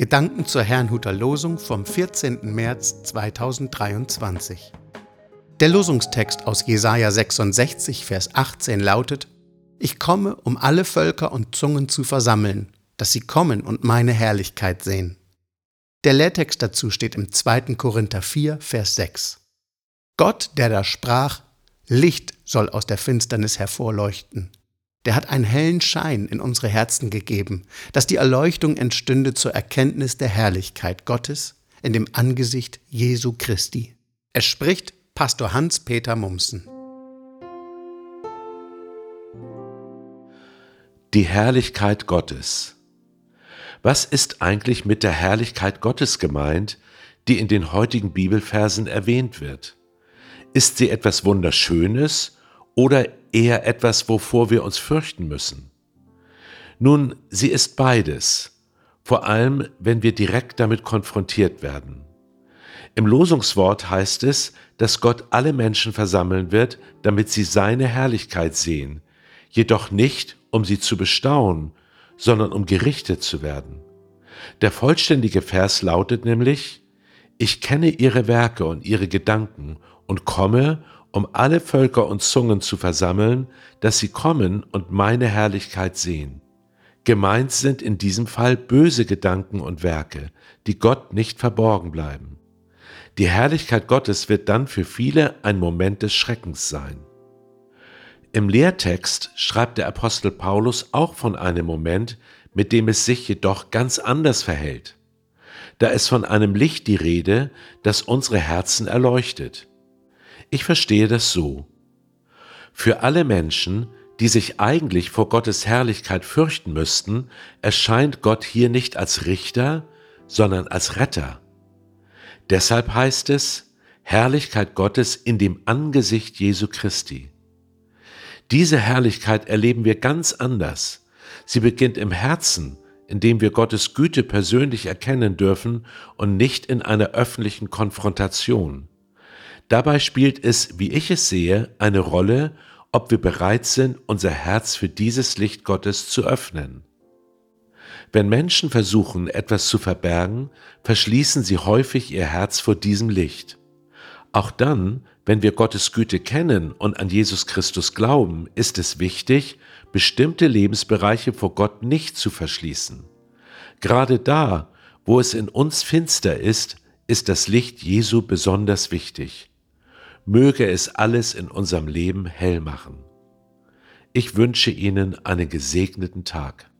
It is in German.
Gedanken zur Herrnhuter Losung vom 14. März 2023. Der Losungstext aus Jesaja 66, Vers 18 lautet: Ich komme, um alle Völker und Zungen zu versammeln, dass sie kommen und meine Herrlichkeit sehen. Der Lehrtext dazu steht im 2. Korinther 4, Vers 6. Gott, der da sprach, Licht soll aus der Finsternis hervorleuchten der hat einen hellen Schein in unsere Herzen gegeben, dass die Erleuchtung entstünde zur Erkenntnis der Herrlichkeit Gottes in dem Angesicht Jesu Christi. Es spricht Pastor Hans-Peter Mumsen. Die Herrlichkeit Gottes. Was ist eigentlich mit der Herrlichkeit Gottes gemeint, die in den heutigen Bibelversen erwähnt wird? Ist sie etwas Wunderschönes oder eher etwas, wovor wir uns fürchten müssen? Nun, sie ist beides, vor allem wenn wir direkt damit konfrontiert werden. Im Losungswort heißt es, dass Gott alle Menschen versammeln wird, damit sie seine Herrlichkeit sehen, jedoch nicht, um sie zu bestaunen, sondern um gerichtet zu werden. Der vollständige Vers lautet nämlich, ich kenne ihre Werke und ihre Gedanken und komme um alle Völker und Zungen zu versammeln, dass sie kommen und meine Herrlichkeit sehen. Gemeint sind in diesem Fall böse Gedanken und Werke, die Gott nicht verborgen bleiben. Die Herrlichkeit Gottes wird dann für viele ein Moment des Schreckens sein. Im Lehrtext schreibt der Apostel Paulus auch von einem Moment, mit dem es sich jedoch ganz anders verhält. Da ist von einem Licht die Rede, das unsere Herzen erleuchtet. Ich verstehe das so. Für alle Menschen, die sich eigentlich vor Gottes Herrlichkeit fürchten müssten, erscheint Gott hier nicht als Richter, sondern als Retter. Deshalb heißt es Herrlichkeit Gottes in dem Angesicht Jesu Christi. Diese Herrlichkeit erleben wir ganz anders. Sie beginnt im Herzen, indem wir Gottes Güte persönlich erkennen dürfen und nicht in einer öffentlichen Konfrontation. Dabei spielt es, wie ich es sehe, eine Rolle, ob wir bereit sind, unser Herz für dieses Licht Gottes zu öffnen. Wenn Menschen versuchen, etwas zu verbergen, verschließen sie häufig ihr Herz vor diesem Licht. Auch dann, wenn wir Gottes Güte kennen und an Jesus Christus glauben, ist es wichtig, bestimmte Lebensbereiche vor Gott nicht zu verschließen. Gerade da, wo es in uns finster ist, ist das Licht Jesu besonders wichtig möge es alles in unserem Leben hell machen. Ich wünsche Ihnen einen gesegneten Tag.